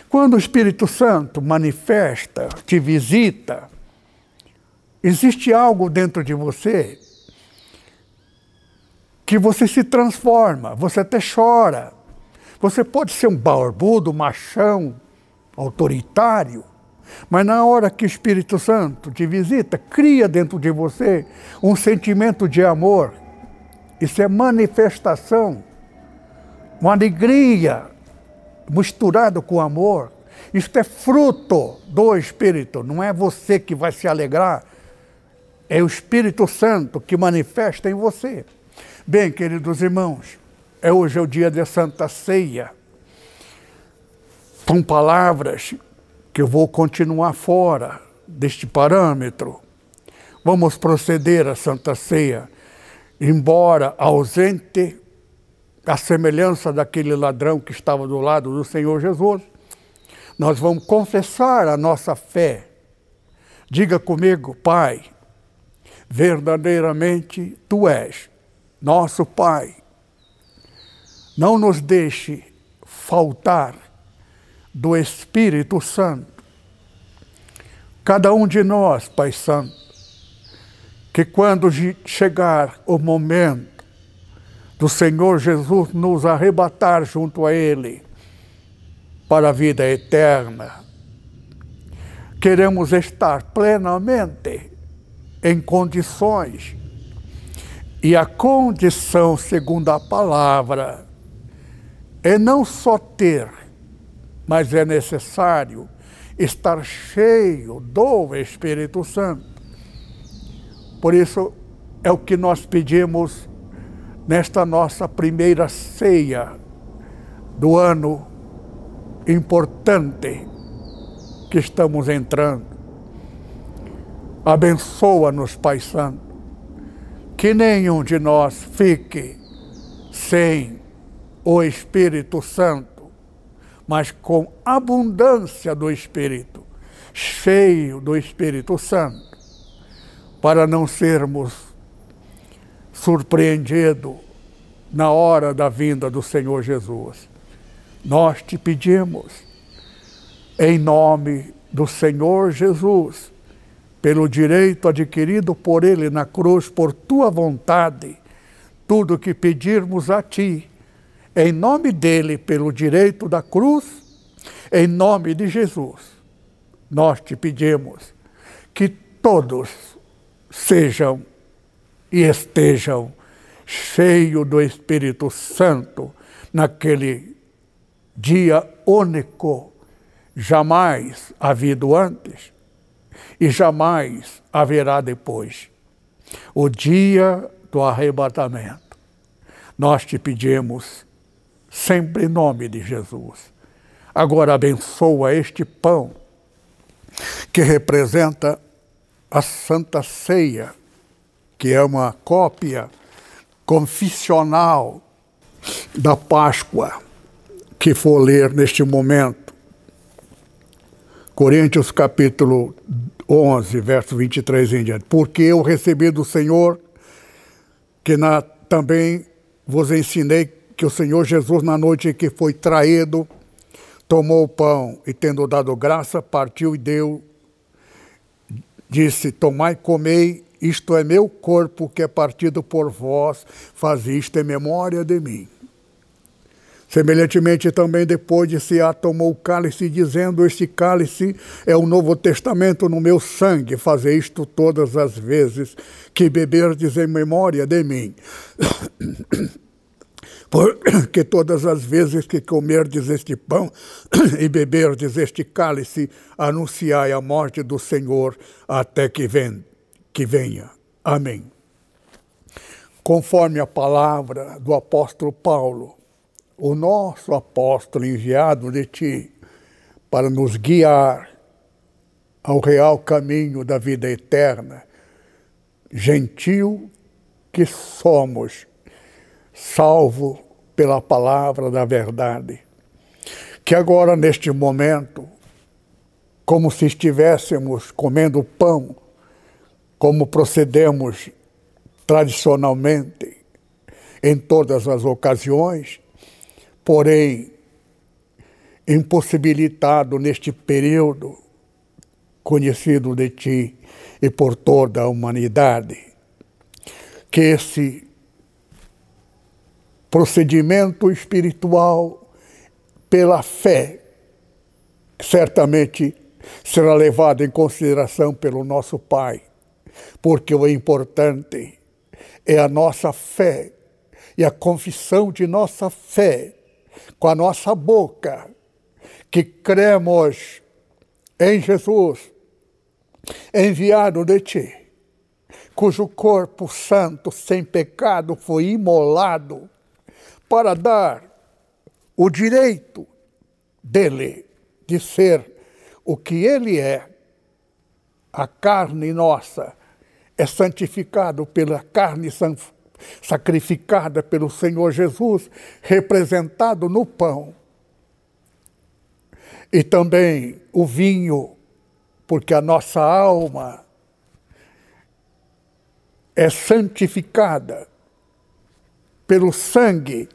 Quando o Espírito Santo manifesta, te visita, existe algo dentro de você que você se transforma, você até chora, você pode ser um barbudo, machão, autoritário, mas na hora que o Espírito Santo te visita, cria dentro de você um sentimento de amor. Isso é manifestação, uma alegria misturada com amor. Isso é fruto do Espírito, não é você que vai se alegrar, é o Espírito Santo que manifesta em você. Bem, queridos irmãos, é hoje é o dia da Santa Ceia. Com palavras que eu vou continuar fora deste parâmetro. Vamos proceder à Santa Ceia, embora ausente, a semelhança daquele ladrão que estava do lado do Senhor Jesus, nós vamos confessar a nossa fé. Diga comigo, Pai, verdadeiramente tu és nosso Pai não nos deixe faltar do Espírito Santo. Cada um de nós, Pai Santo, que quando chegar o momento do Senhor Jesus nos arrebatar junto a Ele para a vida eterna, queremos estar plenamente em condições, e a condição, segundo a palavra, é não só ter, mas é necessário estar cheio do Espírito Santo. Por isso é o que nós pedimos nesta nossa primeira ceia do ano importante que estamos entrando. Abençoa-nos, Pai Santo, que nenhum de nós fique sem o Espírito Santo, mas com abundância do Espírito, cheio do Espírito Santo, para não sermos surpreendidos na hora da vinda do Senhor Jesus. Nós te pedimos, em nome do Senhor Jesus, pelo direito adquirido por Ele na cruz, por tua vontade, tudo que pedirmos a Ti, em nome dele, pelo direito da cruz, em nome de Jesus, nós te pedimos que todos sejam e estejam cheios do Espírito Santo naquele dia único, jamais havido antes e jamais haverá depois. O dia do arrebatamento. Nós te pedimos, sempre em nome de Jesus. Agora abençoa este pão que representa a Santa Ceia, que é uma cópia confissional da Páscoa que for ler neste momento. Coríntios capítulo 11, verso 23 em diante. Porque eu recebi do Senhor que na, também vos ensinei que o Senhor Jesus, na noite em que foi traído, tomou o pão e, tendo dado graça, partiu e deu. Disse: Tomai, comei, isto é meu corpo que é partido por vós, faz isto em memória de mim. Semelhantemente, também depois de se tomou o cálice, dizendo: Este cálice é o Novo Testamento no meu sangue, fazer isto todas as vezes que beberdes em memória de mim. Porque todas as vezes que comerdes este pão e beberdes este cálice, anunciai a morte do Senhor até que, vem, que venha. Amém. Conforme a palavra do apóstolo Paulo, o nosso apóstolo enviado de ti para nos guiar ao real caminho da vida eterna, gentil que somos, salvo pela palavra da verdade. Que agora, neste momento, como se estivéssemos comendo pão, como procedemos tradicionalmente em todas as ocasiões, porém impossibilitado neste período conhecido de ti e por toda a humanidade, que esse procedimento espiritual pela fé certamente será levado em consideração pelo nosso Pai, porque o importante é a nossa fé e a confissão de nossa fé com a nossa boca que cremos em Jesus, enviado de ti, cujo corpo santo, sem pecado, foi imolado para dar o direito dele de ser o que ele é, a carne nossa é santificado pela carne sacrificada pelo Senhor Jesus, representado no pão. E também o vinho, porque a nossa alma é santificada pelo sangue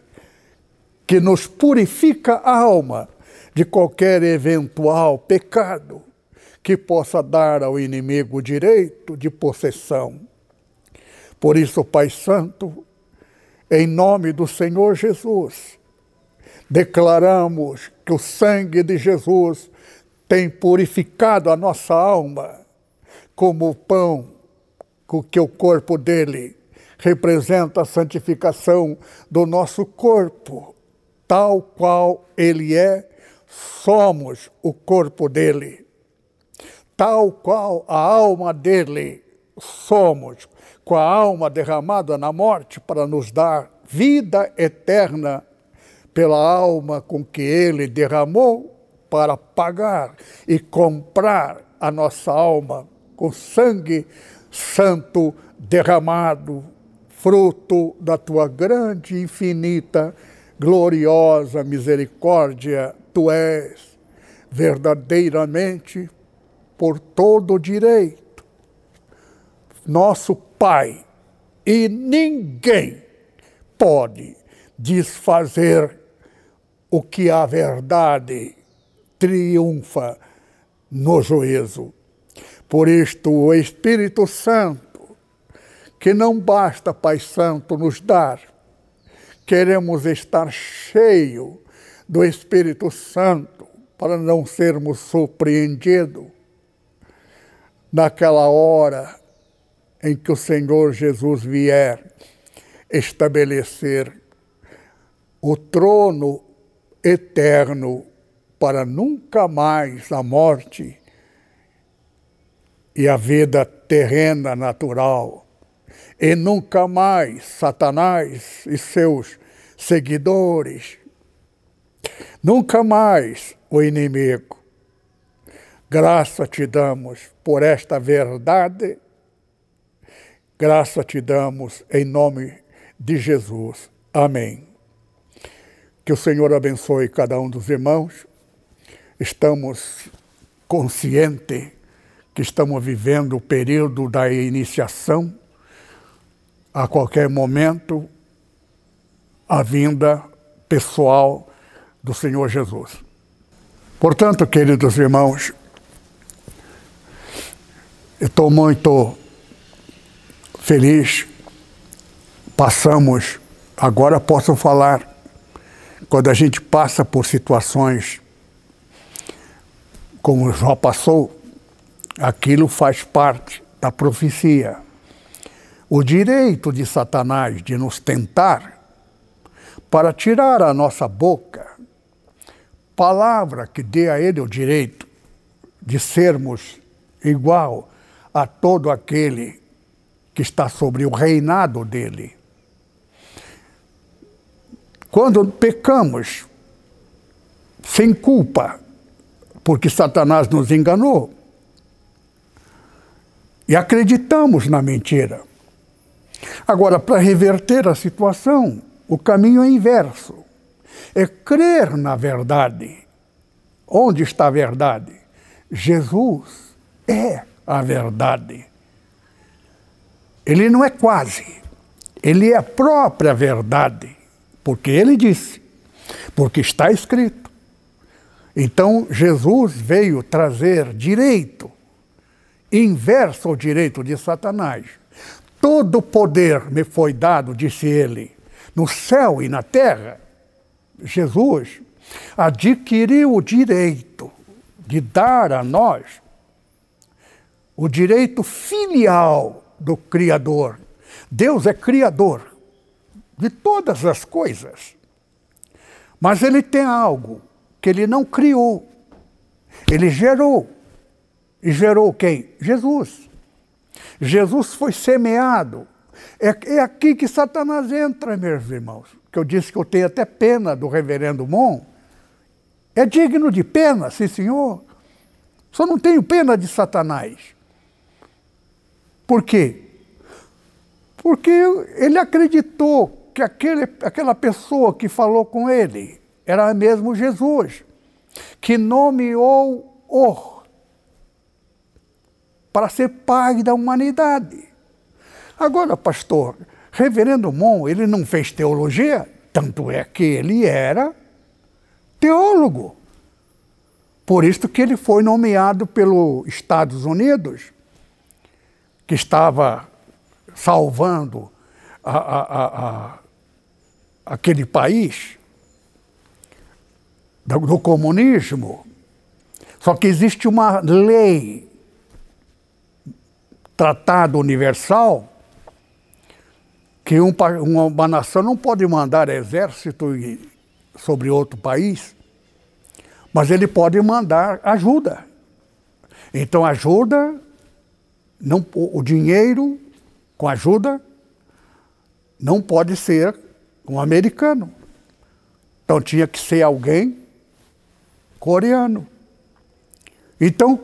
que nos purifica a alma de qualquer eventual pecado que possa dar ao inimigo direito de possessão. Por isso, Pai Santo, em nome do Senhor Jesus, declaramos que o sangue de Jesus tem purificado a nossa alma, como o pão com que o corpo dele representa a santificação do nosso corpo, tal qual ele é, somos o corpo dele. Tal qual a alma dele, somos com a alma derramada na morte para nos dar vida eterna pela alma com que ele derramou para pagar e comprar a nossa alma com sangue santo derramado, fruto da tua grande infinita gloriosa misericórdia, tu és verdadeiramente por todo direito, nosso Pai, e ninguém pode desfazer o que a verdade triunfa no juízo. Por isto, o Espírito Santo, que não basta, Pai Santo, nos dar, queremos estar cheio do Espírito Santo para não sermos surpreendidos naquela hora em que o Senhor Jesus vier estabelecer o trono eterno para nunca mais a morte e a vida terrena natural, e nunca mais Satanás e seus seguidores, nunca mais o inimigo. Graça te damos por esta verdade, graça te damos em nome de Jesus. Amém. Que o Senhor abençoe cada um dos irmãos. Estamos conscientes que estamos vivendo o período da iniciação. A qualquer momento, a vinda pessoal do Senhor Jesus. Portanto, queridos irmãos, estou muito feliz. Passamos, agora posso falar, quando a gente passa por situações como já passou, aquilo faz parte da profecia. O direito de Satanás de nos tentar para tirar a nossa boca palavra que dê a ele o direito de sermos igual a todo aquele que está sobre o reinado dele. Quando pecamos sem culpa, porque Satanás nos enganou, e acreditamos na mentira. Agora, para reverter a situação, o caminho é inverso. É crer na verdade. Onde está a verdade? Jesus é a verdade. Ele não é quase, ele é a própria verdade, porque ele disse, porque está escrito. Então, Jesus veio trazer direito inverso ao direito de Satanás. Todo poder me foi dado, disse ele, no céu e na terra. Jesus adquiriu o direito de dar a nós o direito filial do Criador. Deus é Criador de todas as coisas. Mas ele tem algo que ele não criou, ele gerou. E gerou quem? Jesus. Jesus foi semeado. É, é aqui que Satanás entra, meus irmãos. Que eu disse que eu tenho até pena do reverendo Mon. É digno de pena, sim senhor. Só não tenho pena de Satanás. Por quê? Porque ele acreditou que aquele, aquela pessoa que falou com ele era mesmo Jesus, que nomeou o para ser pai da humanidade. Agora, pastor, Reverendo Mon, ele não fez teologia, tanto é que ele era teólogo. Por isso que ele foi nomeado pelos Estados Unidos, que estava salvando a, a, a, aquele país do, do comunismo. Só que existe uma lei tratado universal que um, uma nação não pode mandar exército sobre outro país, mas ele pode mandar ajuda. Então, ajuda, não, o dinheiro com ajuda não pode ser um americano. Então, tinha que ser alguém coreano. Então,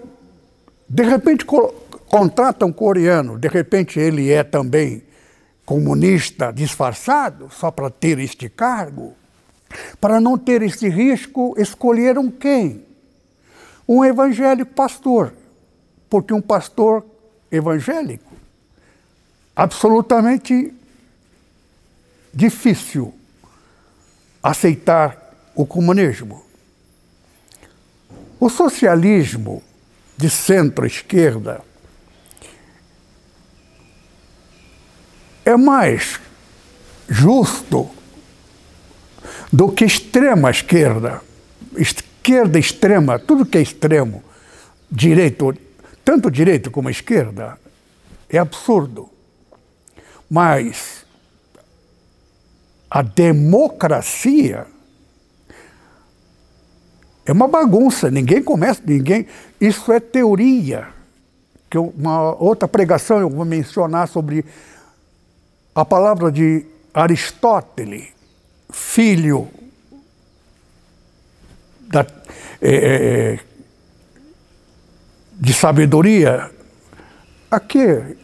de repente, contrata um coreano, de repente ele é também comunista disfarçado, só para ter este cargo. Para não ter esse risco, escolheram quem? Um evangélico pastor. Porque um pastor evangélico, absolutamente difícil aceitar o comunismo. O socialismo de centro-esquerda é mais justo do que extrema esquerda. Esquerda extrema, tudo que é extremo, direito, tanto direito como esquerda, é absurdo. Mas a democracia é uma bagunça, ninguém começa, ninguém. Isso é teoria. Que uma outra pregação eu vou mencionar sobre a palavra de Aristóteles, filho da, é, é, de sabedoria. Aqui,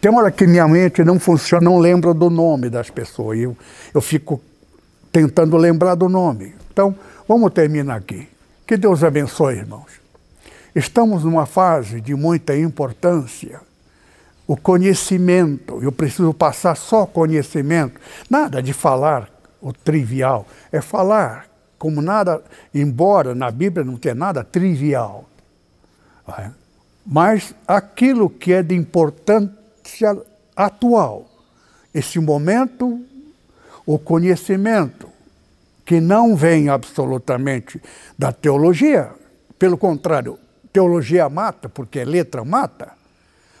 tem hora que minha mente não funciona, não lembro do nome das pessoas. Eu, eu fico tentando lembrar do nome. Então, vamos terminar aqui. Que Deus abençoe, irmãos. Estamos numa fase de muita importância o conhecimento. Eu preciso passar só conhecimento, nada de falar o trivial, é falar como nada, embora na Bíblia não tenha nada trivial, mas aquilo que é de importância atual, esse momento, o conhecimento, que não vem absolutamente da teologia, pelo contrário, teologia mata, porque letra mata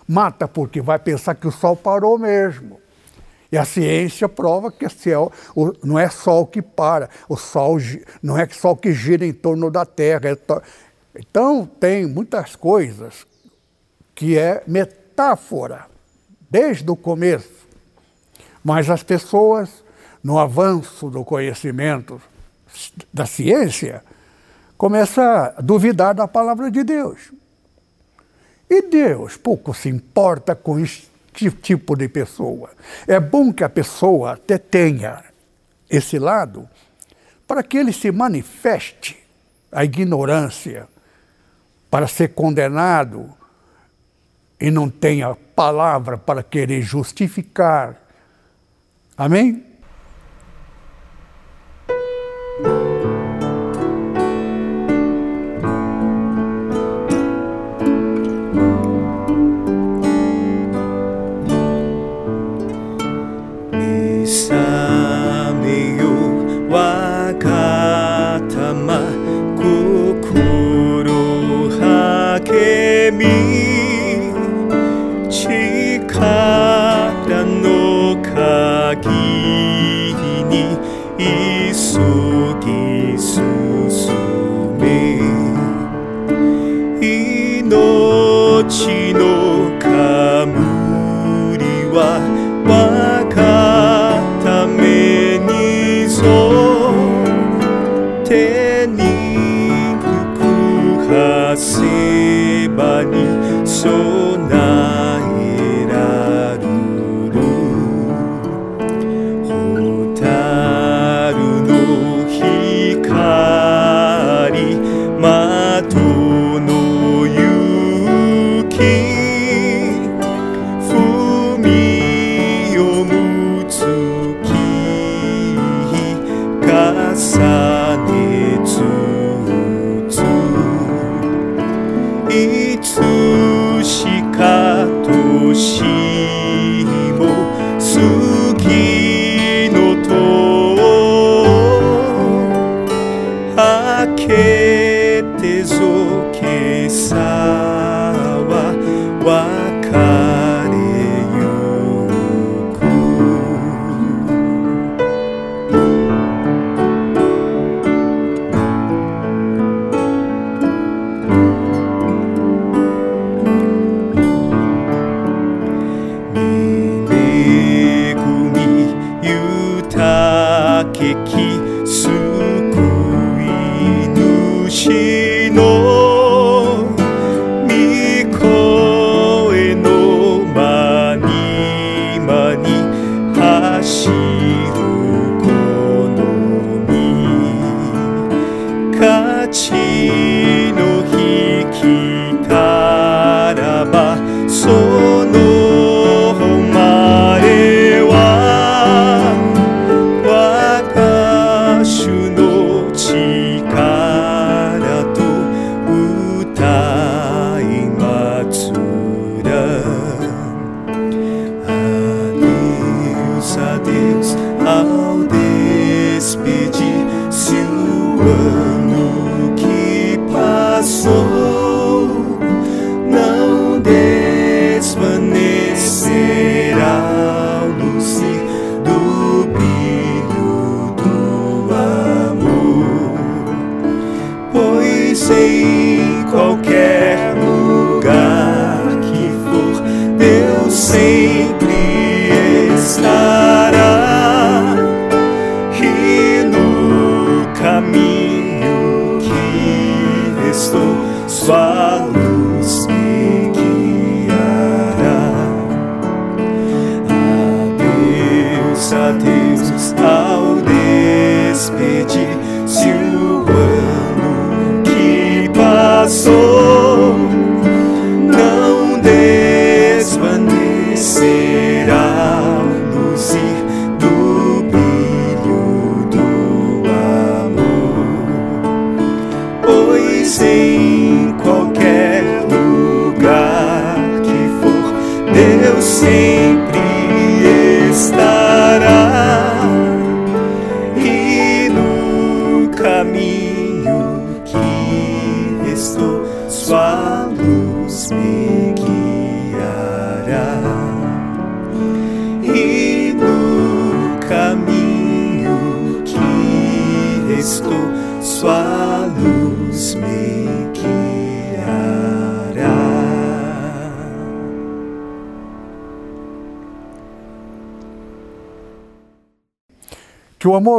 Mata porque vai pensar que o Sol parou mesmo. E a ciência prova que céu, não é Sol que para, o Sol não é Sol que gira em torno da Terra. Então tem muitas coisas que é metáfora desde o começo. Mas as pessoas, no avanço do conhecimento da ciência, começam a duvidar da palavra de Deus. E Deus pouco se importa com este tipo de pessoa. É bom que a pessoa até tenha esse lado para que ele se manifeste a ignorância para ser condenado e não tenha palavra para querer justificar. Amém? ぎ進み命の冠は我がためにぞ手に吹くはせばにそう。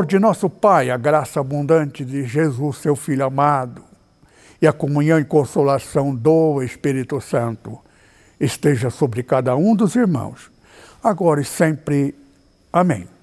de nosso Pai, a graça abundante de Jesus, seu Filho amado, e a comunhão e consolação do Espírito Santo esteja sobre cada um dos irmãos, agora e sempre. Amém.